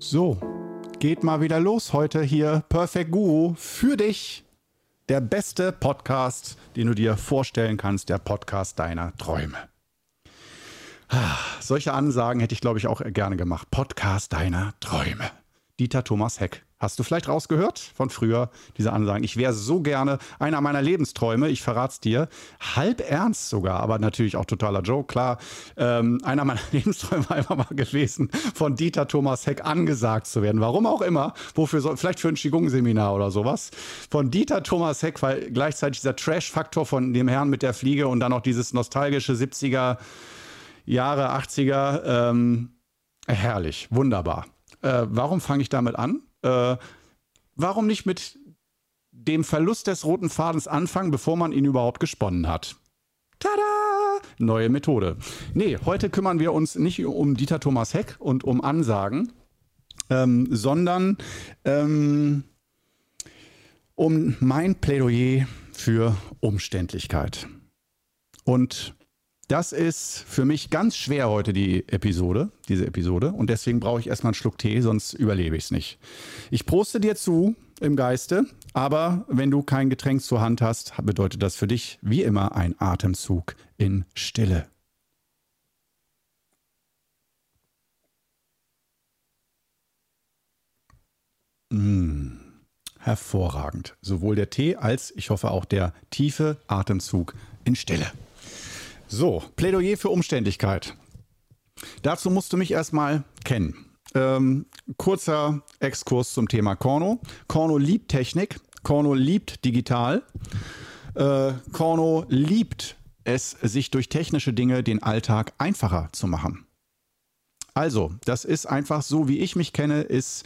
So, geht mal wieder los heute hier. Perfect Guru für dich. Der beste Podcast, den du dir vorstellen kannst, der Podcast deiner Träume. Ah, solche Ansagen hätte ich, glaube ich, auch gerne gemacht. Podcast deiner Träume. Dieter Thomas Heck. Hast du vielleicht rausgehört von früher, diese Ansagen? Ich wäre so gerne einer meiner Lebensträume, ich verrat's dir, halb ernst sogar, aber natürlich auch totaler Joke, klar. Ähm, einer meiner Lebensträume war einfach mal gewesen, von Dieter Thomas Heck angesagt zu werden. Warum auch immer, wofür so, vielleicht für ein Qigong-Seminar oder sowas. Von Dieter Thomas Heck, weil gleichzeitig dieser Trash-Faktor von dem Herrn mit der Fliege und dann noch dieses nostalgische 70er Jahre, 80er, ähm, herrlich, wunderbar. Äh, warum fange ich damit an? Äh, warum nicht mit dem Verlust des roten Fadens anfangen, bevor man ihn überhaupt gesponnen hat? Tada! Neue Methode. Nee, heute kümmern wir uns nicht um Dieter Thomas Heck und um Ansagen, ähm, sondern ähm, um mein Plädoyer für Umständlichkeit. Und das ist für mich ganz schwer heute die Episode, diese Episode. Und deswegen brauche ich erstmal einen Schluck Tee, sonst überlebe ich es nicht. Ich proste dir zu im Geiste, aber wenn du kein Getränk zur Hand hast, bedeutet das für dich wie immer ein Atemzug in Stille. Mmh, hervorragend. Sowohl der Tee als ich hoffe auch der tiefe Atemzug in Stille. So, Plädoyer für Umständlichkeit. Dazu musst du mich erstmal kennen. Ähm, kurzer Exkurs zum Thema Korno. Korno liebt Technik, Korno liebt digital. Äh, Korno liebt es, sich durch technische Dinge den Alltag einfacher zu machen. Also, das ist einfach so, wie ich mich kenne, ist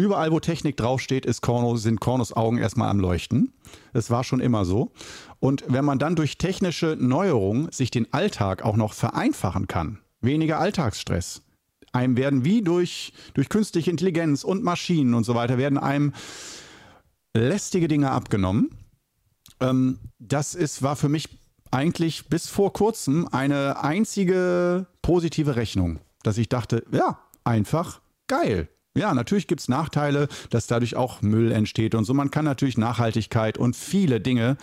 überall, wo Technik draufsteht, ist Korno, sind Kornos Augen erstmal am Leuchten. Das war schon immer so. Und wenn man dann durch technische Neuerungen sich den Alltag auch noch vereinfachen kann, weniger Alltagsstress, einem werden wie durch, durch künstliche Intelligenz und Maschinen und so weiter, werden einem lästige Dinge abgenommen. Ähm, das ist, war für mich eigentlich bis vor kurzem eine einzige positive Rechnung, dass ich dachte, ja, einfach geil. Ja, natürlich gibt es Nachteile, dass dadurch auch Müll entsteht und so. Man kann natürlich Nachhaltigkeit und viele Dinge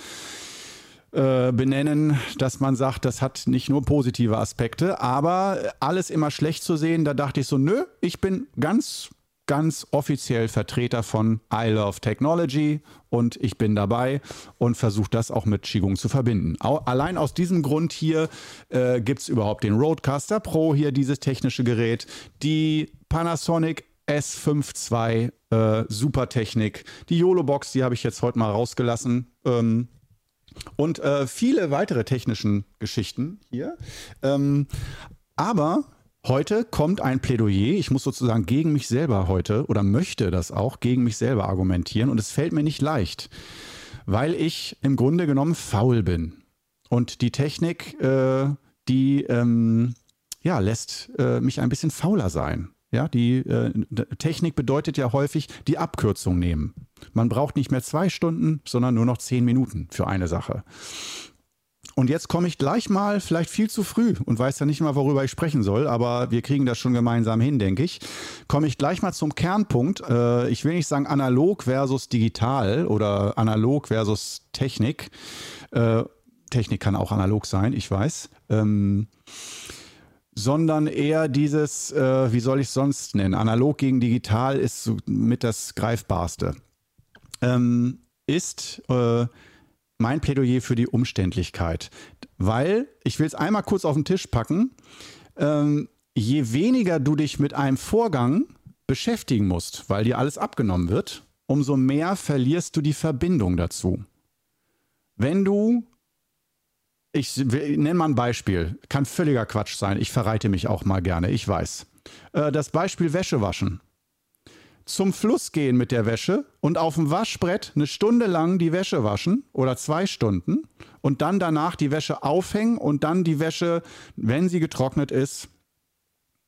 äh, benennen, dass man sagt, das hat nicht nur positive Aspekte, aber alles immer schlecht zu sehen, da dachte ich so, nö, ich bin ganz, ganz offiziell Vertreter von I Love Technology und ich bin dabei und versuche das auch mit Qigong zu verbinden. Allein aus diesem Grund hier äh, gibt es überhaupt den Roadcaster Pro, hier dieses technische Gerät, die Panasonic S5 II, äh, super Technik. Die YOLO-Box, die habe ich jetzt heute mal rausgelassen. Ähm, und äh, viele weitere technischen Geschichten hier. Ähm, aber heute kommt ein Plädoyer. Ich muss sozusagen gegen mich selber heute oder möchte das auch gegen mich selber argumentieren. Und es fällt mir nicht leicht, weil ich im Grunde genommen faul bin. Und die Technik, äh, die ähm, ja, lässt äh, mich ein bisschen fauler sein. Ja, die äh, Technik bedeutet ja häufig die Abkürzung nehmen. Man braucht nicht mehr zwei Stunden, sondern nur noch zehn Minuten für eine Sache. Und jetzt komme ich gleich mal, vielleicht viel zu früh und weiß ja nicht mal, worüber ich sprechen soll, aber wir kriegen das schon gemeinsam hin, denke ich. Komme ich gleich mal zum Kernpunkt. Äh, ich will nicht sagen analog versus digital oder analog versus Technik. Äh, Technik kann auch analog sein, ich weiß. Ähm, sondern eher dieses, äh, wie soll ich es sonst nennen, analog gegen digital ist so mit das Greifbarste, ähm, ist äh, mein Plädoyer für die Umständlichkeit. Weil, ich will es einmal kurz auf den Tisch packen, ähm, je weniger du dich mit einem Vorgang beschäftigen musst, weil dir alles abgenommen wird, umso mehr verlierst du die Verbindung dazu. Wenn du ich nenne mal ein Beispiel. Kann völliger Quatsch sein. Ich verreite mich auch mal gerne. Ich weiß. Äh, das Beispiel Wäsche waschen. Zum Fluss gehen mit der Wäsche und auf dem Waschbrett eine Stunde lang die Wäsche waschen oder zwei Stunden und dann danach die Wäsche aufhängen und dann die Wäsche, wenn sie getrocknet ist,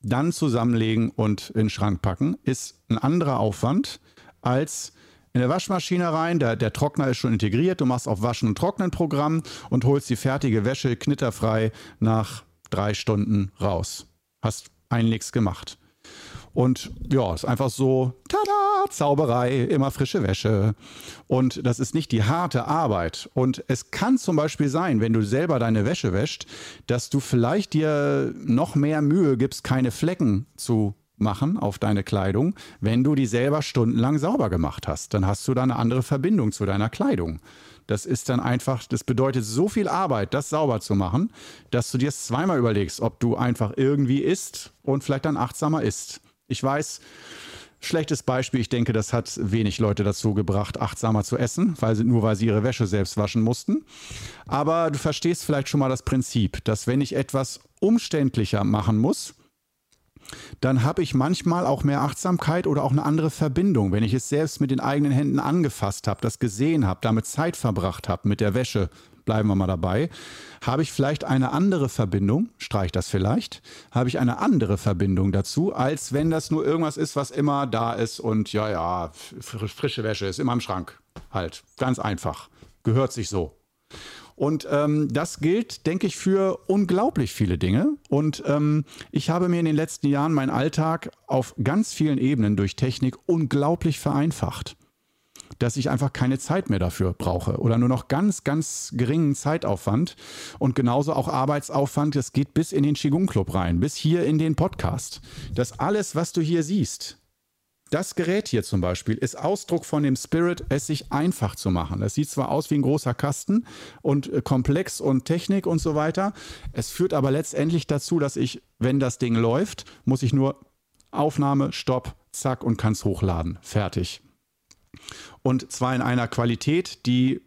dann zusammenlegen und in den Schrank packen, ist ein anderer Aufwand als in der Waschmaschine rein. Der, der Trockner ist schon integriert. Du machst auf Waschen und Trocknen Programm und holst die fertige Wäsche knitterfrei nach drei Stunden raus. Hast ein nichts gemacht. Und ja, ist einfach so, tada, Zauberei, immer frische Wäsche. Und das ist nicht die harte Arbeit. Und es kann zum Beispiel sein, wenn du selber deine Wäsche wäscht, dass du vielleicht dir noch mehr Mühe gibst, keine Flecken zu machen auf deine Kleidung, wenn du die selber stundenlang sauber gemacht hast. Dann hast du da eine andere Verbindung zu deiner Kleidung. Das ist dann einfach, das bedeutet so viel Arbeit, das sauber zu machen, dass du dir zweimal überlegst, ob du einfach irgendwie isst und vielleicht dann achtsamer isst. Ich weiß, schlechtes Beispiel, ich denke, das hat wenig Leute dazu gebracht, achtsamer zu essen, weil sie, nur weil sie ihre Wäsche selbst waschen mussten. Aber du verstehst vielleicht schon mal das Prinzip, dass wenn ich etwas umständlicher machen muss, dann habe ich manchmal auch mehr Achtsamkeit oder auch eine andere Verbindung. Wenn ich es selbst mit den eigenen Händen angefasst habe, das gesehen habe, damit Zeit verbracht habe mit der Wäsche, bleiben wir mal dabei, habe ich vielleicht eine andere Verbindung, streich das vielleicht, habe ich eine andere Verbindung dazu, als wenn das nur irgendwas ist, was immer da ist und ja, ja, frische Wäsche ist immer im Schrank. Halt, ganz einfach. Gehört sich so. Und ähm, das gilt, denke ich, für unglaublich viele Dinge. Und ähm, ich habe mir in den letzten Jahren meinen Alltag auf ganz vielen Ebenen durch Technik unglaublich vereinfacht. Dass ich einfach keine Zeit mehr dafür brauche oder nur noch ganz, ganz geringen Zeitaufwand und genauso auch Arbeitsaufwand. Das geht bis in den Qigong Club rein, bis hier in den Podcast. Das alles, was du hier siehst, das Gerät hier zum Beispiel ist Ausdruck von dem Spirit, es sich einfach zu machen. Es sieht zwar aus wie ein großer Kasten und äh, komplex und Technik und so weiter. Es führt aber letztendlich dazu, dass ich, wenn das Ding läuft, muss ich nur Aufnahme, Stopp, zack und kann es hochladen. Fertig. Und zwar in einer Qualität, die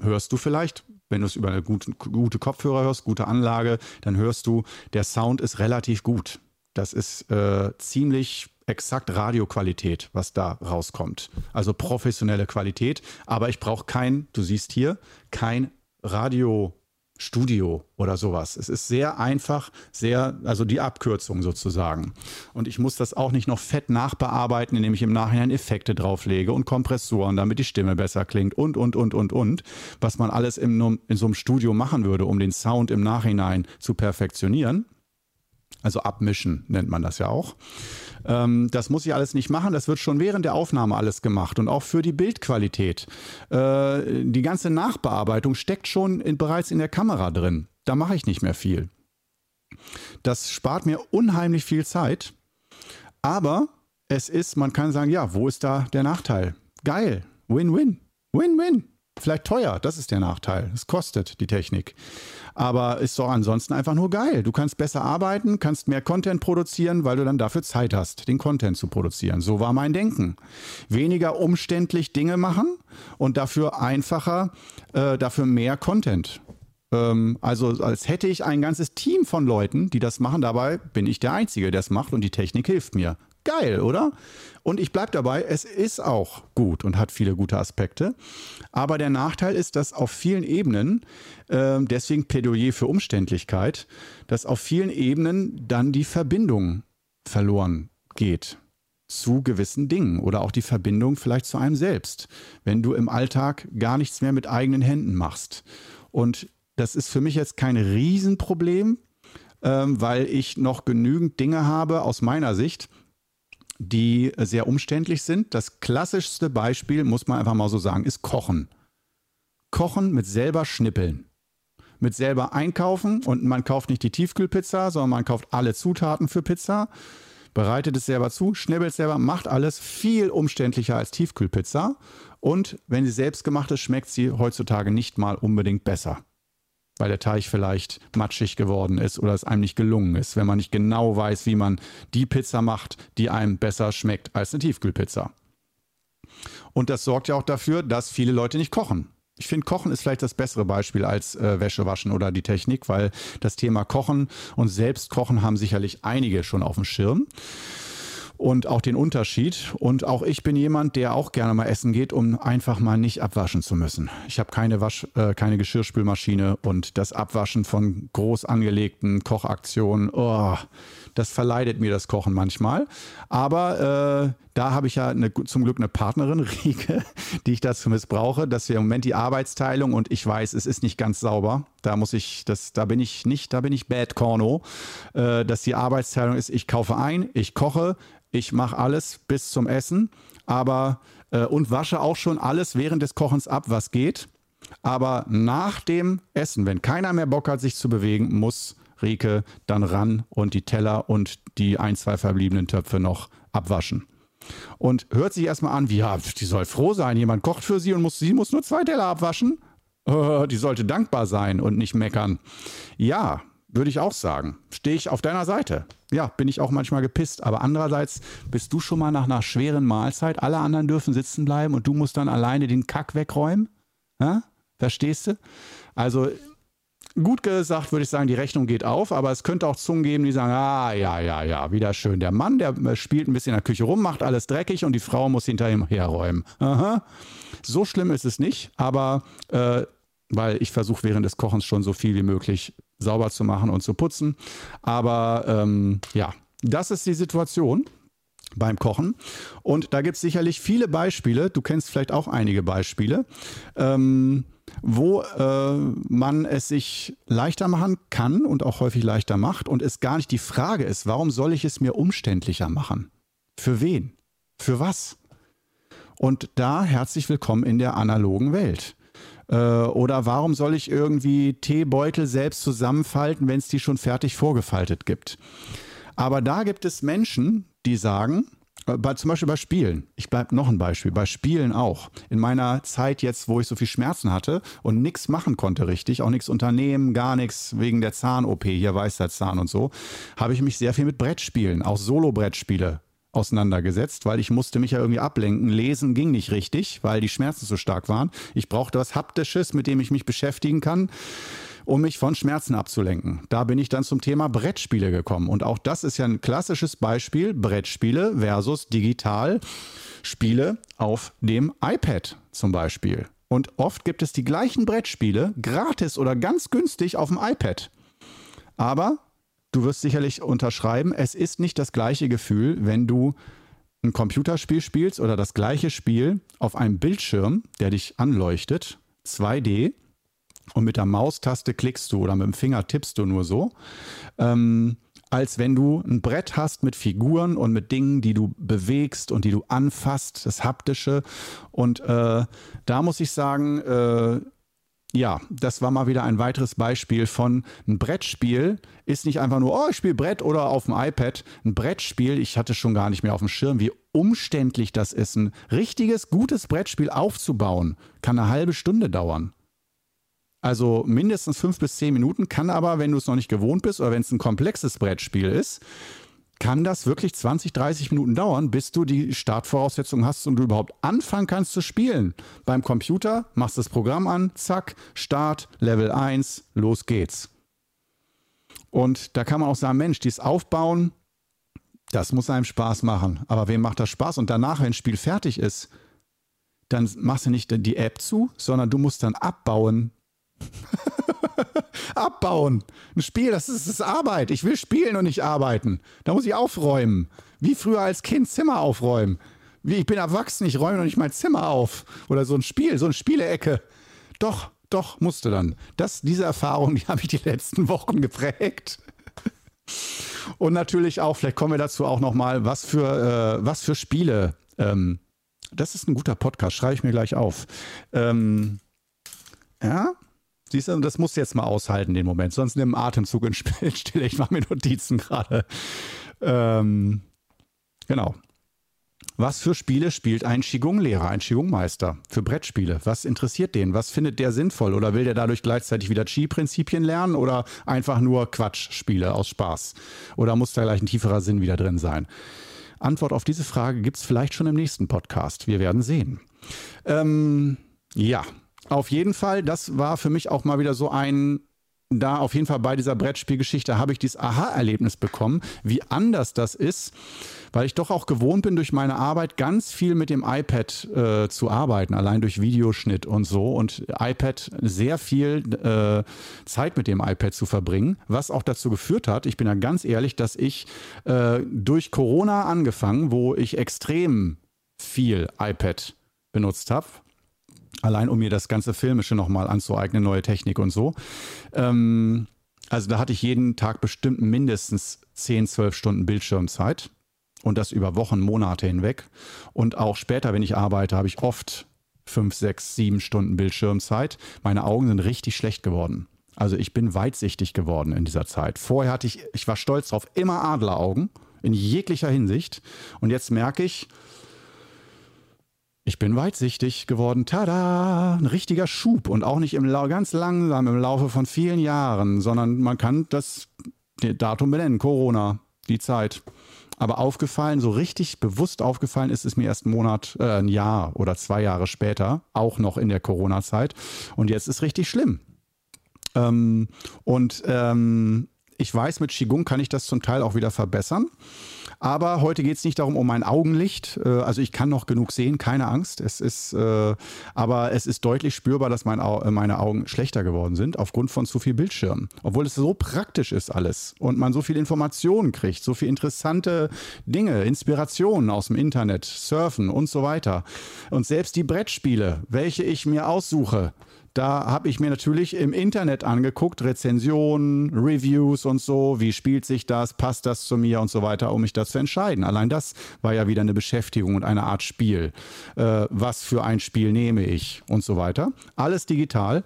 hörst du vielleicht, wenn du es über eine gute, gute Kopfhörer hörst, gute Anlage, dann hörst du, der Sound ist relativ gut. Das ist äh, ziemlich exakt Radioqualität, was da rauskommt. Also professionelle Qualität. Aber ich brauche kein, du siehst hier, kein Radiostudio oder sowas. Es ist sehr einfach, sehr, also die Abkürzung sozusagen. Und ich muss das auch nicht noch fett nachbearbeiten, indem ich im Nachhinein Effekte drauflege und Kompressoren, damit die Stimme besser klingt und, und, und, und, und. Was man alles in, in so einem Studio machen würde, um den Sound im Nachhinein zu perfektionieren. Also abmischen nennt man das ja auch. Ähm, das muss ich alles nicht machen, das wird schon während der Aufnahme alles gemacht und auch für die Bildqualität. Äh, die ganze Nachbearbeitung steckt schon in, bereits in der Kamera drin. Da mache ich nicht mehr viel. Das spart mir unheimlich viel Zeit, aber es ist, man kann sagen, ja, wo ist da der Nachteil? Geil, Win-Win, Win-Win. Vielleicht teuer, das ist der Nachteil. Es kostet die Technik. Aber ist doch ansonsten einfach nur geil. Du kannst besser arbeiten, kannst mehr Content produzieren, weil du dann dafür Zeit hast, den Content zu produzieren. So war mein Denken. Weniger umständlich Dinge machen und dafür einfacher, äh, dafür mehr Content. Ähm, also als hätte ich ein ganzes Team von Leuten, die das machen. Dabei bin ich der Einzige, der es macht und die Technik hilft mir. Geil, oder? Und ich bleibe dabei, es ist auch gut und hat viele gute Aspekte. Aber der Nachteil ist, dass auf vielen Ebenen, äh, deswegen Plädoyer für Umständlichkeit, dass auf vielen Ebenen dann die Verbindung verloren geht zu gewissen Dingen oder auch die Verbindung vielleicht zu einem selbst, wenn du im Alltag gar nichts mehr mit eigenen Händen machst. Und das ist für mich jetzt kein Riesenproblem, ähm, weil ich noch genügend Dinge habe aus meiner Sicht, die sehr umständlich sind. Das klassischste Beispiel, muss man einfach mal so sagen, ist Kochen. Kochen mit selber schnippeln. Mit selber einkaufen und man kauft nicht die Tiefkühlpizza, sondern man kauft alle Zutaten für Pizza, bereitet es selber zu, schnippelt es selber, macht alles viel umständlicher als Tiefkühlpizza. Und wenn sie selbst gemacht ist, schmeckt sie heutzutage nicht mal unbedingt besser weil der Teig vielleicht matschig geworden ist oder es einem nicht gelungen ist, wenn man nicht genau weiß, wie man die Pizza macht, die einem besser schmeckt als eine Tiefkühlpizza. Und das sorgt ja auch dafür, dass viele Leute nicht kochen. Ich finde, Kochen ist vielleicht das bessere Beispiel als äh, Wäsche waschen oder die Technik, weil das Thema Kochen und Selbstkochen haben sicherlich einige schon auf dem Schirm und auch den Unterschied. Und auch ich bin jemand, der auch gerne mal essen geht, um einfach mal nicht abwaschen zu müssen. Ich habe keine, Wasch, äh, keine Geschirrspülmaschine und das Abwaschen von groß angelegten Kochaktionen, oh, das verleidet mir das Kochen manchmal. Aber äh, da habe ich ja eine, zum Glück eine Partnerin, Rieke, die ich dazu missbrauche, dass wir im Moment die Arbeitsteilung und ich weiß, es ist nicht ganz sauber Da muss ich, das, da bin ich nicht, da bin ich Bad Corno, äh, dass die Arbeitsteilung ist, ich kaufe ein, ich koche, ich mache alles bis zum Essen, aber äh, und wasche auch schon alles während des Kochens ab, was geht. Aber nach dem Essen, wenn keiner mehr Bock hat, sich zu bewegen, muss Rike dann ran und die Teller und die ein, zwei verbliebenen Töpfe noch abwaschen. Und hört sich erstmal an, wie, ja, die soll froh sein, jemand kocht für sie und muss, sie muss nur zwei Teller abwaschen. Äh, die sollte dankbar sein und nicht meckern. Ja, würde ich auch sagen. Stehe ich auf deiner Seite. Ja, bin ich auch manchmal gepisst. Aber andererseits bist du schon mal nach einer schweren Mahlzeit, alle anderen dürfen sitzen bleiben und du musst dann alleine den Kack wegräumen? Ja? Verstehst du? Also gut gesagt würde ich sagen, die Rechnung geht auf, aber es könnte auch Zungen geben, die sagen, ah, ja, ja, ja, wieder schön. Der Mann, der äh, spielt ein bisschen in der Küche rum, macht alles dreckig und die Frau muss hinter ihm herräumen. Aha. So schlimm ist es nicht, aber äh, weil ich versuche während des Kochens schon so viel wie möglich sauber zu machen und zu putzen. Aber ähm, ja, das ist die Situation beim Kochen. Und da gibt es sicherlich viele Beispiele, du kennst vielleicht auch einige Beispiele, ähm, wo äh, man es sich leichter machen kann und auch häufig leichter macht und es gar nicht die Frage ist, warum soll ich es mir umständlicher machen? Für wen? Für was? Und da herzlich willkommen in der analogen Welt. Äh, oder warum soll ich irgendwie Teebeutel selbst zusammenfalten, wenn es die schon fertig vorgefaltet gibt? Aber da gibt es Menschen, die sagen, äh, bei, zum Beispiel bei Spielen. Ich bleibe noch ein Beispiel. Bei Spielen auch. In meiner Zeit jetzt, wo ich so viel Schmerzen hatte und nichts machen konnte richtig, auch nichts unternehmen, gar nichts wegen der Zahn-OP, hier Weisheitszahn und so, habe ich mich sehr viel mit Brettspielen, auch Solo-Brettspiele auseinandergesetzt, weil ich musste mich ja irgendwie ablenken. Lesen ging nicht richtig, weil die Schmerzen so stark waren. Ich brauchte was Haptisches, mit dem ich mich beschäftigen kann, um mich von Schmerzen abzulenken. Da bin ich dann zum Thema Brettspiele gekommen. Und auch das ist ja ein klassisches Beispiel, Brettspiele versus digital Spiele auf dem iPad zum Beispiel. Und oft gibt es die gleichen Brettspiele gratis oder ganz günstig auf dem iPad. Aber du wirst sicherlich unterschreiben, es ist nicht das gleiche Gefühl, wenn du ein Computerspiel spielst oder das gleiche Spiel auf einem Bildschirm, der dich anleuchtet, 2D, und mit der Maustaste klickst du oder mit dem Finger tippst du nur so, ähm, als wenn du ein Brett hast mit Figuren und mit Dingen, die du bewegst und die du anfasst, das Haptische. Und äh, da muss ich sagen, äh, ja, das war mal wieder ein weiteres Beispiel von ein Brettspiel ist nicht einfach nur, oh, ich spiele Brett oder auf dem iPad. Ein Brettspiel, ich hatte schon gar nicht mehr auf dem Schirm, wie umständlich das ist. Ein richtiges, gutes Brettspiel aufzubauen, kann eine halbe Stunde dauern. Also mindestens fünf bis zehn Minuten, kann aber, wenn du es noch nicht gewohnt bist oder wenn es ein komplexes Brettspiel ist, kann das wirklich 20, 30 Minuten dauern, bis du die Startvoraussetzungen hast und du überhaupt anfangen kannst zu spielen. Beim Computer machst du das Programm an, zack, Start, Level 1, los geht's. Und da kann man auch sagen, Mensch, dieses Aufbauen, das muss einem Spaß machen. Aber wem macht das Spaß? Und danach, wenn das Spiel fertig ist, dann machst du nicht die App zu, sondern du musst dann abbauen, Abbauen. Ein Spiel, das ist, das ist Arbeit. Ich will spielen und nicht arbeiten. Da muss ich aufräumen. Wie früher als Kind Zimmer aufräumen. Wie ich bin erwachsen, ich räume noch nicht mein Zimmer auf. Oder so ein Spiel, so eine Spielecke. Doch, doch, musste dann. Das, diese Erfahrung, die habe ich die letzten Wochen geprägt. Und natürlich auch, vielleicht kommen wir dazu auch nochmal, was für, äh, was für Spiele. Ähm, das ist ein guter Podcast, schreibe ich mir gleich auf. Ähm, ja, Siehst du, das musst du jetzt mal aushalten, den Moment. Sonst nimm Atemzug in Stille. Ich mache mir Notizen gerade. Ähm, genau. Was für Spiele spielt ein Qigong-Lehrer, ein Qigong-Meister für Brettspiele? Was interessiert den? Was findet der sinnvoll? Oder will der dadurch gleichzeitig wieder Qi-Prinzipien lernen oder einfach nur Quatsch-Spiele aus Spaß? Oder muss da gleich ein tieferer Sinn wieder drin sein? Antwort auf diese Frage gibt es vielleicht schon im nächsten Podcast. Wir werden sehen. Ähm, ja, auf jeden Fall, das war für mich auch mal wieder so ein da auf jeden Fall bei dieser Brettspielgeschichte habe ich dieses Aha-Erlebnis bekommen, wie anders das ist, weil ich doch auch gewohnt bin, durch meine Arbeit ganz viel mit dem iPad äh, zu arbeiten, allein durch Videoschnitt und so und iPad sehr viel äh, Zeit mit dem iPad zu verbringen, was auch dazu geführt hat, ich bin da ganz ehrlich, dass ich äh, durch Corona angefangen, wo ich extrem viel iPad benutzt habe, Allein um mir das ganze Filmische nochmal anzueignen, neue Technik und so. Ähm, also da hatte ich jeden Tag bestimmt mindestens 10, 12 Stunden Bildschirmzeit. Und das über Wochen, Monate hinweg. Und auch später, wenn ich arbeite, habe ich oft 5, 6, 7 Stunden Bildschirmzeit. Meine Augen sind richtig schlecht geworden. Also ich bin weitsichtig geworden in dieser Zeit. Vorher hatte ich, ich war stolz drauf, immer Adleraugen in jeglicher Hinsicht. Und jetzt merke ich, ich bin weitsichtig geworden. Tada! Ein richtiger Schub und auch nicht im ganz langsam im Laufe von vielen Jahren, sondern man kann das Datum benennen, Corona, die Zeit. Aber aufgefallen, so richtig bewusst aufgefallen ist es mir erst einen Monat, äh, ein Jahr oder zwei Jahre später, auch noch in der Corona-Zeit. Und jetzt ist richtig schlimm. Ähm, und ähm, ich weiß, mit Qigong kann ich das zum Teil auch wieder verbessern. Aber heute geht es nicht darum, um mein Augenlicht. Äh, also ich kann noch genug sehen, keine Angst. Es ist, äh, aber es ist deutlich spürbar, dass Au meine Augen schlechter geworden sind aufgrund von zu viel Bildschirm. Obwohl es so praktisch ist alles und man so viel Informationen kriegt, so viel interessante Dinge, Inspirationen aus dem Internet, Surfen und so weiter. Und selbst die Brettspiele, welche ich mir aussuche, da habe ich mir natürlich im Internet angeguckt, Rezensionen, Reviews und so, wie spielt sich das, passt das zu mir und so weiter, um mich das zu entscheiden. Allein das war ja wieder eine Beschäftigung und eine Art Spiel. Äh, was für ein Spiel nehme ich und so weiter. Alles digital.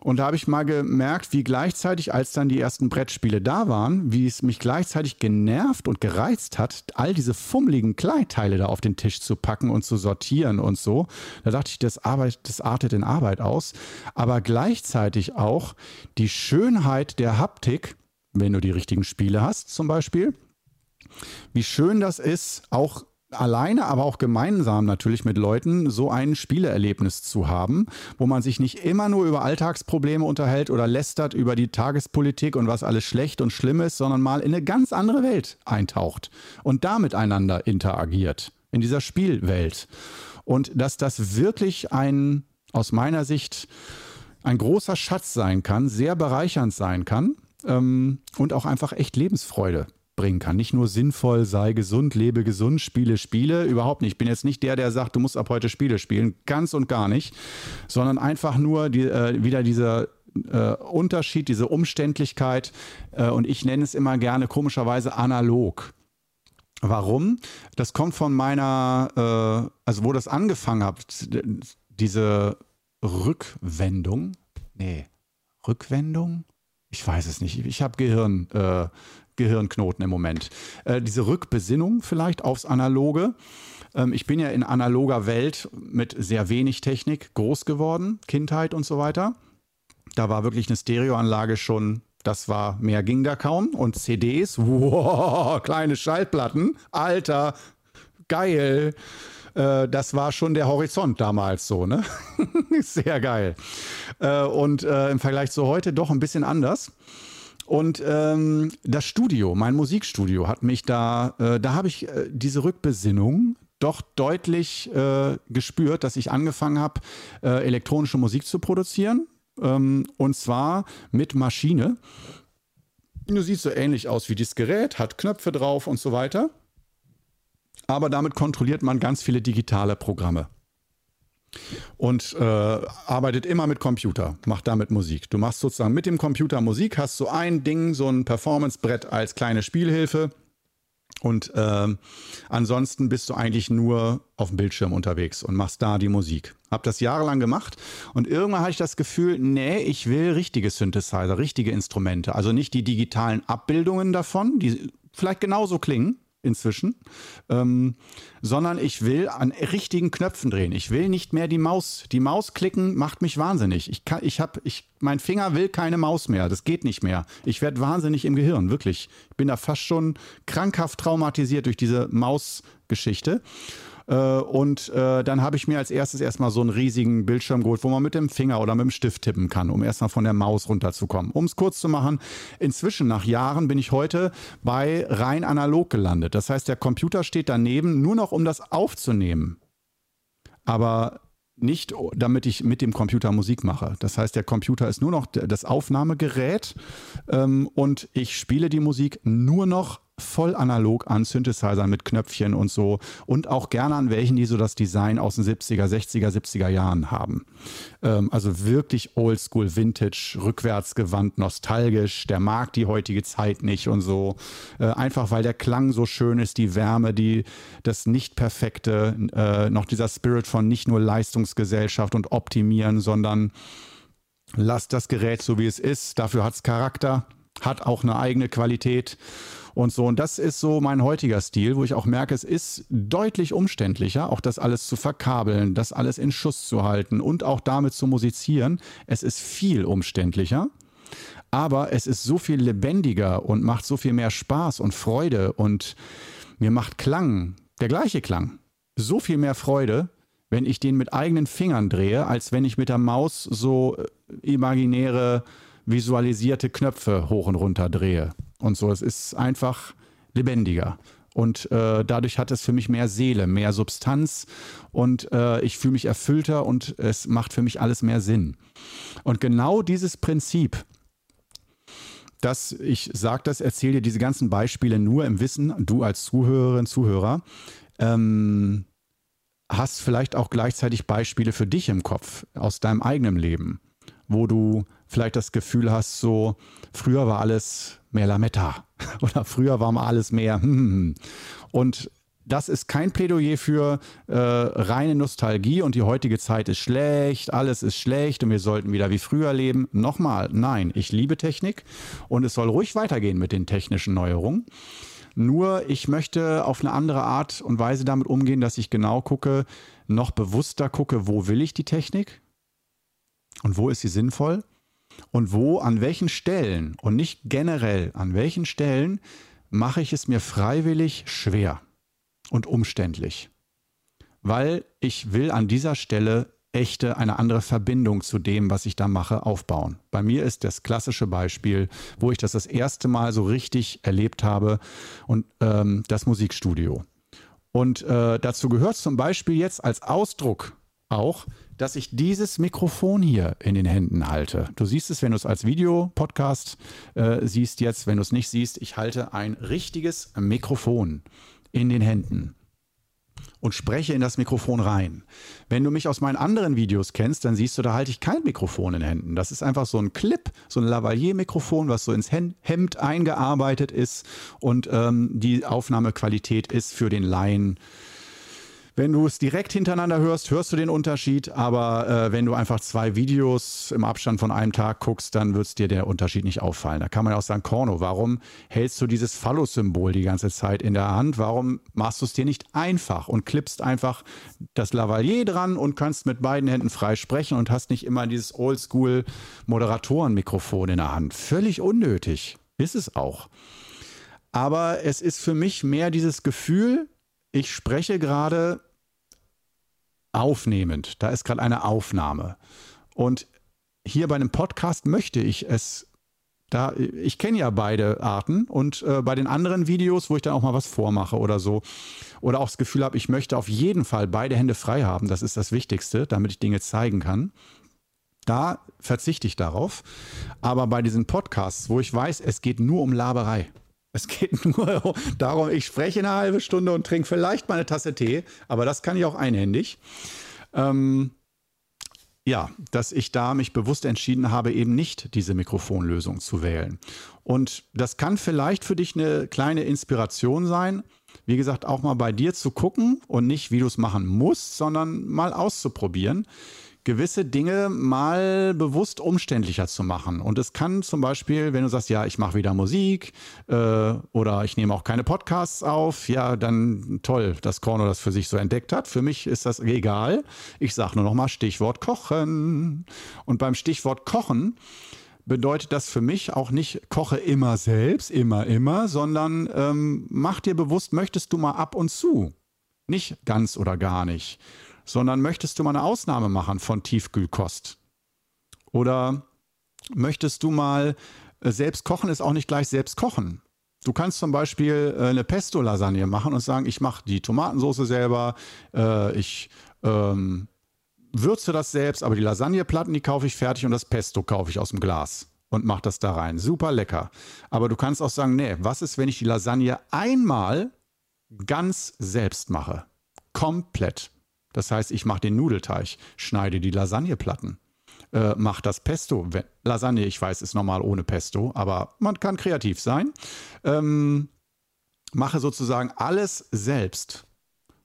Und da habe ich mal gemerkt, wie gleichzeitig, als dann die ersten Brettspiele da waren, wie es mich gleichzeitig genervt und gereizt hat, all diese fummeligen Kleinteile da auf den Tisch zu packen und zu sortieren und so. Da dachte ich, das, Arbeit, das artet in Arbeit aus. Aber gleichzeitig auch die Schönheit der Haptik, wenn du die richtigen Spiele hast zum Beispiel. Wie schön das ist, auch alleine, aber auch gemeinsam natürlich mit Leuten so ein Spieleerlebnis zu haben, wo man sich nicht immer nur über Alltagsprobleme unterhält oder lästert über die Tagespolitik und was alles schlecht und schlimm ist, sondern mal in eine ganz andere Welt eintaucht und da miteinander interagiert, in dieser Spielwelt. Und dass das wirklich ein, aus meiner Sicht, ein großer Schatz sein kann, sehr bereichernd sein kann ähm, und auch einfach echt Lebensfreude bringen kann. Nicht nur sinnvoll, sei gesund, lebe gesund, spiele Spiele, überhaupt nicht. Ich bin jetzt nicht der, der sagt, du musst ab heute Spiele spielen, ganz und gar nicht, sondern einfach nur die, äh, wieder dieser äh, Unterschied, diese Umständlichkeit äh, und ich nenne es immer gerne komischerweise analog. Warum? Das kommt von meiner, äh, also wo das angefangen hat, diese Rückwendung. Nee, Rückwendung? Ich weiß es nicht. Ich habe Gehirn, äh, Gehirnknoten im Moment. Äh, diese Rückbesinnung vielleicht aufs Analoge. Ähm, ich bin ja in analoger Welt mit sehr wenig Technik groß geworden, Kindheit und so weiter. Da war wirklich eine Stereoanlage schon das war, mehr ging da kaum. Und CDs, wow, kleine Schallplatten, Alter, geil. Äh, das war schon der Horizont damals so, ne? Sehr geil. Äh, und äh, im Vergleich zu heute doch ein bisschen anders. Und ähm, das Studio, mein Musikstudio, hat mich da, äh, da habe ich äh, diese Rückbesinnung doch deutlich äh, gespürt, dass ich angefangen habe, äh, elektronische Musik zu produzieren. Ähm, und zwar mit Maschine. Du siehst so ähnlich aus wie dieses Gerät, hat Knöpfe drauf und so weiter. Aber damit kontrolliert man ganz viele digitale Programme und äh, arbeitet immer mit Computer, macht damit Musik. Du machst sozusagen mit dem Computer Musik, hast so ein Ding, so ein Performance-Brett als kleine Spielhilfe. Und äh, ansonsten bist du eigentlich nur auf dem Bildschirm unterwegs und machst da die Musik. Hab das jahrelang gemacht und irgendwann hatte ich das Gefühl, nee, ich will richtige Synthesizer, richtige Instrumente. Also nicht die digitalen Abbildungen davon, die vielleicht genauso klingen, inzwischen, ähm, sondern ich will an richtigen Knöpfen drehen. Ich will nicht mehr die Maus. Die Maus klicken macht mich wahnsinnig. Ich kann, ich habe, ich, mein Finger will keine Maus mehr. Das geht nicht mehr. Ich werde wahnsinnig im Gehirn, wirklich. Ich bin da fast schon krankhaft traumatisiert durch diese Mausgeschichte. Äh, und äh, dann habe ich mir als erstes erstmal so einen riesigen Bildschirm geholt, wo man mit dem Finger oder mit dem Stift tippen kann, um erstmal von der Maus runterzukommen. Um es kurz zu machen, inzwischen nach Jahren bin ich heute bei rein analog gelandet. Das heißt, der Computer steht daneben, nur noch um das aufzunehmen. Aber nicht, damit ich mit dem Computer Musik mache. Das heißt, der Computer ist nur noch das Aufnahmegerät ähm, und ich spiele die Musik nur noch voll analog an Synthesizern mit Knöpfchen und so und auch gerne an welchen, die so das Design aus den 70er, 60er, 70er Jahren haben. Ähm, also wirklich oldschool, vintage, rückwärtsgewandt, nostalgisch. Der mag die heutige Zeit nicht und so. Äh, einfach weil der Klang so schön ist, die Wärme, die, das Nicht-Perfekte, äh, noch dieser Spirit von nicht nur Leistungsgesellschaft und Optimieren, sondern lasst das Gerät so wie es ist. Dafür hat es Charakter, hat auch eine eigene Qualität und so. Und das ist so mein heutiger Stil, wo ich auch merke, es ist deutlich umständlicher, auch das alles zu verkabeln, das alles in Schuss zu halten und auch damit zu musizieren. Es ist viel umständlicher. Aber es ist so viel lebendiger und macht so viel mehr Spaß und Freude und mir macht Klang, der gleiche Klang, so viel mehr Freude, wenn ich den mit eigenen Fingern drehe, als wenn ich mit der Maus so äh, imaginäre, visualisierte Knöpfe hoch und runter drehe und so. Es ist einfach lebendiger. Und äh, dadurch hat es für mich mehr Seele, mehr Substanz und äh, ich fühle mich erfüllter und es macht für mich alles mehr Sinn. Und genau dieses Prinzip, dass ich sage das, erzähle dir diese ganzen Beispiele nur im Wissen, du als Zuhörerin, Zuhörer, ähm, hast vielleicht auch gleichzeitig Beispiele für dich im Kopf aus deinem eigenen Leben, wo du vielleicht das Gefühl hast, so früher war alles mehr Lametta oder früher war mal alles mehr. Hm, hm, hm. Und das ist kein Plädoyer für äh, reine Nostalgie und die heutige Zeit ist schlecht, alles ist schlecht und wir sollten wieder wie früher leben. Nochmal, nein, ich liebe Technik und es soll ruhig weitergehen mit den technischen Neuerungen. Nur ich möchte auf eine andere Art und Weise damit umgehen, dass ich genau gucke, noch bewusster gucke, wo will ich die Technik und wo ist sie sinnvoll und wo, an welchen Stellen und nicht generell, an welchen Stellen mache ich es mir freiwillig schwer und umständlich. Weil ich will an dieser Stelle echte, eine andere Verbindung zu dem, was ich da mache, aufbauen. Bei mir ist das klassische Beispiel, wo ich das das erste Mal so richtig erlebt habe und ähm, das Musikstudio. Und äh, dazu gehört zum Beispiel jetzt als Ausdruck auch, dass ich dieses Mikrofon hier in den Händen halte. Du siehst es, wenn du es als Videopodcast äh, siehst jetzt, wenn du es nicht siehst, ich halte ein richtiges Mikrofon in den Händen und spreche in das Mikrofon rein. Wenn du mich aus meinen anderen Videos kennst, dann siehst du, da halte ich kein Mikrofon in Händen. Das ist einfach so ein Clip, so ein Lavalier-Mikrofon, was so ins Hemd eingearbeitet ist und ähm, die Aufnahmequalität ist für den Laien wenn du es direkt hintereinander hörst, hörst du den Unterschied, aber äh, wenn du einfach zwei Videos im Abstand von einem Tag guckst, dann wird dir der Unterschied nicht auffallen. Da kann man ja auch sagen, Korno, warum hältst du dieses Phallus-Symbol die ganze Zeit in der Hand? Warum machst du es dir nicht einfach und klippst einfach das Lavalier dran und kannst mit beiden Händen frei sprechen und hast nicht immer dieses Oldschool-Moderatoren-Mikrofon in der Hand? Völlig unnötig. Ist es auch. Aber es ist für mich mehr dieses Gefühl, ich spreche gerade aufnehmend. Da ist gerade eine Aufnahme. Und hier bei einem Podcast möchte ich es. Da, ich kenne ja beide Arten und äh, bei den anderen Videos, wo ich dann auch mal was vormache oder so, oder auch das Gefühl habe, ich möchte auf jeden Fall beide Hände frei haben, das ist das Wichtigste, damit ich Dinge zeigen kann. Da verzichte ich darauf. Aber bei diesen Podcasts, wo ich weiß, es geht nur um Laberei, es geht nur darum, ich spreche eine halbe Stunde und trinke vielleicht mal eine Tasse Tee, aber das kann ich auch einhändig. Ähm, ja, dass ich da mich bewusst entschieden habe, eben nicht diese Mikrofonlösung zu wählen. Und das kann vielleicht für dich eine kleine Inspiration sein, wie gesagt, auch mal bei dir zu gucken und nicht, wie du es machen musst, sondern mal auszuprobieren gewisse Dinge mal bewusst umständlicher zu machen. Und es kann zum Beispiel, wenn du sagst, ja, ich mache wieder Musik äh, oder ich nehme auch keine Podcasts auf, ja, dann toll, dass Korno das für sich so entdeckt hat. Für mich ist das egal. Ich sage nur noch mal Stichwort Kochen. Und beim Stichwort Kochen bedeutet das für mich auch nicht, koche immer selbst, immer, immer, sondern ähm, mach dir bewusst, möchtest du mal ab und zu. Nicht ganz oder gar nicht sondern möchtest du mal eine Ausnahme machen von Tiefkühlkost? Oder möchtest du mal äh, selbst kochen, ist auch nicht gleich selbst kochen. Du kannst zum Beispiel äh, eine Pesto-Lasagne machen und sagen, ich mache die Tomatensauce selber, äh, ich ähm, würze das selbst, aber die Lasagneplatten, die kaufe ich fertig und das Pesto kaufe ich aus dem Glas. und mach das da rein. Super lecker. Aber du kannst auch sagen, nee, was ist, wenn ich die Lasagne einmal ganz selbst mache? Komplett. Das heißt, ich mache den Nudelteig, schneide die Lasagneplatten, äh, mache das Pesto. Lasagne, ich weiß, ist normal ohne Pesto, aber man kann kreativ sein. Ähm, mache sozusagen alles selbst,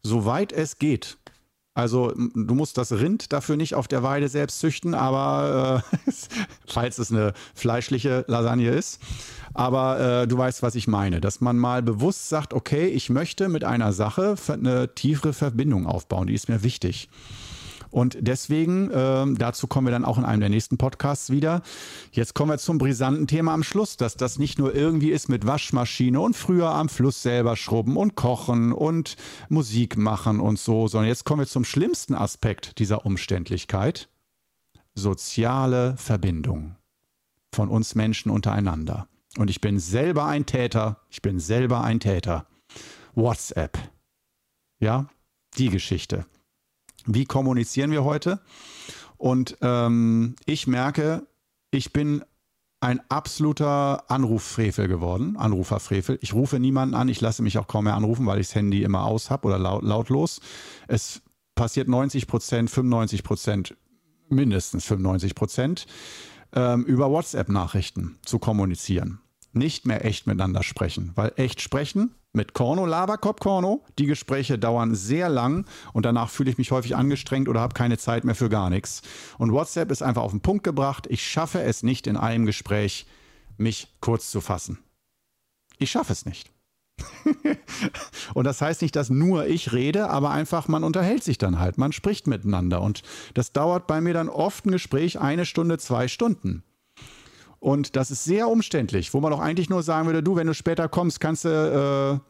soweit es geht. Also du musst das Rind dafür nicht auf der Weide selbst züchten, aber äh, falls es eine fleischliche Lasagne ist. Aber äh, du weißt, was ich meine, dass man mal bewusst sagt, okay, ich möchte mit einer Sache eine tiefere Verbindung aufbauen, die ist mir wichtig. Und deswegen, äh, dazu kommen wir dann auch in einem der nächsten Podcasts wieder. Jetzt kommen wir zum brisanten Thema am Schluss, dass das nicht nur irgendwie ist mit Waschmaschine und früher am Fluss selber schrubben und kochen und Musik machen und so, sondern jetzt kommen wir zum schlimmsten Aspekt dieser Umständlichkeit. Soziale Verbindung von uns Menschen untereinander. Und ich bin selber ein Täter. Ich bin selber ein Täter. WhatsApp. Ja, die Geschichte wie kommunizieren wir heute? Und ähm, ich merke, ich bin ein absoluter Anruffrevel geworden, Anruferfrevel. Ich rufe niemanden an, ich lasse mich auch kaum mehr anrufen, weil ich das Handy immer aus habe oder laut, lautlos. Es passiert 90 Prozent, 95 Prozent, mindestens 95 Prozent, ähm, über WhatsApp-Nachrichten zu kommunizieren. Nicht mehr echt miteinander sprechen, weil echt sprechen mit Korno, Laberkopf Korno. Die Gespräche dauern sehr lang und danach fühle ich mich häufig angestrengt oder habe keine Zeit mehr für gar nichts. Und WhatsApp ist einfach auf den Punkt gebracht. Ich schaffe es nicht in einem Gespräch, mich kurz zu fassen. Ich schaffe es nicht. und das heißt nicht, dass nur ich rede, aber einfach man unterhält sich dann halt, man spricht miteinander. Und das dauert bei mir dann oft ein Gespräch eine Stunde, zwei Stunden. Und das ist sehr umständlich, wo man doch eigentlich nur sagen würde, du, wenn du später kommst, kannst du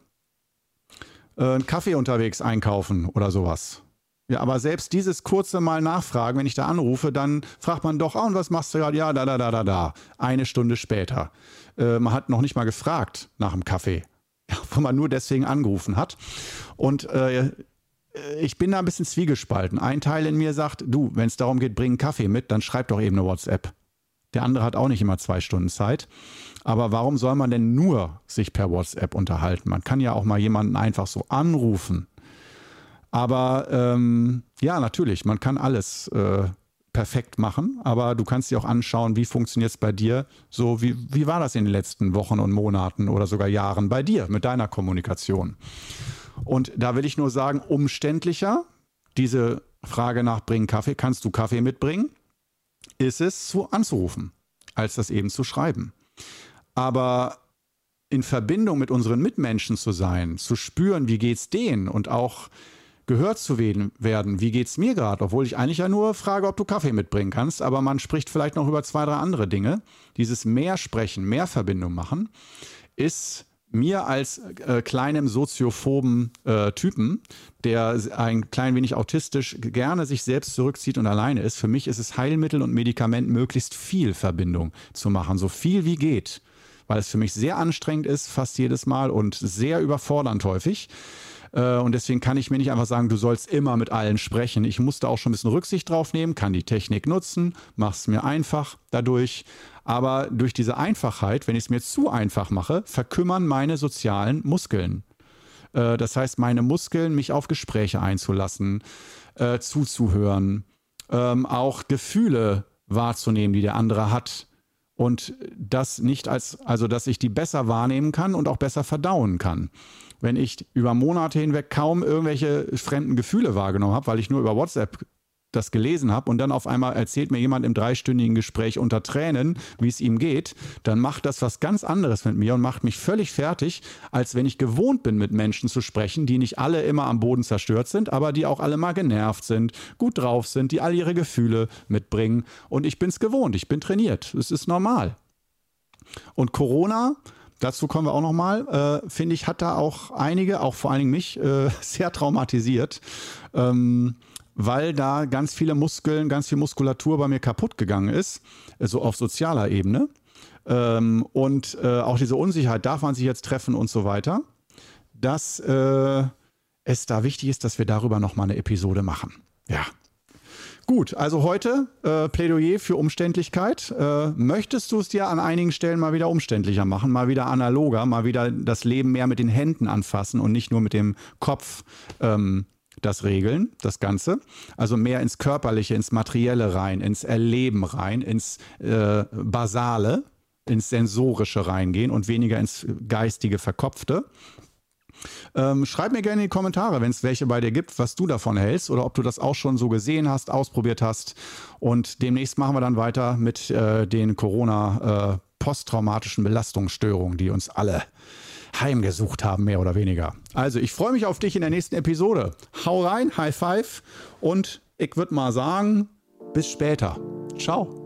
äh, äh, einen Kaffee unterwegs einkaufen oder sowas. Ja, aber selbst dieses kurze Mal nachfragen, wenn ich da anrufe, dann fragt man doch, ah, und was machst du gerade? Ja, da, da, da, da, da. Eine Stunde später. Äh, man hat noch nicht mal gefragt nach dem Kaffee, ja, wo man nur deswegen angerufen hat. Und äh, ich bin da ein bisschen zwiegespalten. Ein Teil in mir sagt, du, wenn es darum geht, bring einen Kaffee mit, dann schreib doch eben eine WhatsApp. Der andere hat auch nicht immer zwei Stunden Zeit. Aber warum soll man denn nur sich per WhatsApp unterhalten? Man kann ja auch mal jemanden einfach so anrufen. Aber ähm, ja, natürlich, man kann alles äh, perfekt machen, aber du kannst dir auch anschauen, wie funktioniert es bei dir? So, wie, wie war das in den letzten Wochen und Monaten oder sogar Jahren bei dir mit deiner Kommunikation? Und da will ich nur sagen, umständlicher, diese Frage nach bringen Kaffee, kannst du Kaffee mitbringen? Ist es zu anzurufen, als das eben zu schreiben. Aber in Verbindung mit unseren Mitmenschen zu sein, zu spüren, wie geht's denen und auch gehört zu werden, wie geht's mir gerade, obwohl ich eigentlich ja nur frage, ob du Kaffee mitbringen kannst, aber man spricht vielleicht noch über zwei, drei andere Dinge. Dieses mehr sprechen, mehr Verbindung machen, ist mir als äh, kleinem soziophoben äh, Typen, der ein klein wenig autistisch gerne sich selbst zurückzieht und alleine ist, für mich ist es Heilmittel und Medikament möglichst viel Verbindung zu machen, so viel wie geht, weil es für mich sehr anstrengend ist, fast jedes Mal und sehr überfordernd häufig. Äh, und deswegen kann ich mir nicht einfach sagen, du sollst immer mit allen sprechen. Ich musste auch schon ein bisschen Rücksicht drauf nehmen, kann die Technik nutzen, mach's mir einfach dadurch. Aber durch diese Einfachheit, wenn ich es mir zu einfach mache, verkümmern meine sozialen Muskeln. Äh, das heißt, meine Muskeln, mich auf Gespräche einzulassen, äh, zuzuhören, ähm, auch Gefühle wahrzunehmen, die der andere hat. Und das nicht als, also dass ich die besser wahrnehmen kann und auch besser verdauen kann. Wenn ich über Monate hinweg kaum irgendwelche fremden Gefühle wahrgenommen habe, weil ich nur über WhatsApp das gelesen habe und dann auf einmal erzählt mir jemand im dreistündigen Gespräch unter Tränen, wie es ihm geht, dann macht das was ganz anderes mit mir und macht mich völlig fertig, als wenn ich gewohnt bin, mit Menschen zu sprechen, die nicht alle immer am Boden zerstört sind, aber die auch alle mal genervt sind, gut drauf sind, die all ihre Gefühle mitbringen. Und ich bin es gewohnt, ich bin trainiert. Es ist normal. Und Corona, dazu kommen wir auch nochmal, äh, finde ich, hat da auch einige, auch vor allen Dingen mich, äh, sehr traumatisiert. Ähm, weil da ganz viele Muskeln, ganz viel Muskulatur bei mir kaputt gegangen ist, so auf sozialer Ebene. Ähm, und äh, auch diese Unsicherheit, darf man sich jetzt treffen und so weiter, dass äh, es da wichtig ist, dass wir darüber nochmal eine Episode machen. Ja. Gut, also heute äh, Plädoyer für Umständlichkeit. Äh, möchtest du es dir an einigen Stellen mal wieder umständlicher machen, mal wieder analoger, mal wieder das Leben mehr mit den Händen anfassen und nicht nur mit dem Kopf ähm, das regeln, das Ganze. Also mehr ins Körperliche, ins Materielle rein, ins Erleben rein, ins äh, Basale, ins Sensorische reingehen und weniger ins geistige, Verkopfte. Ähm, schreib mir gerne in die Kommentare, wenn es welche bei dir gibt, was du davon hältst oder ob du das auch schon so gesehen hast, ausprobiert hast. Und demnächst machen wir dann weiter mit äh, den Corona äh, posttraumatischen Belastungsstörungen, die uns alle heimgesucht haben, mehr oder weniger. Also, ich freue mich auf dich in der nächsten Episode. Hau rein, High Five und ich würde mal sagen, bis später. Ciao.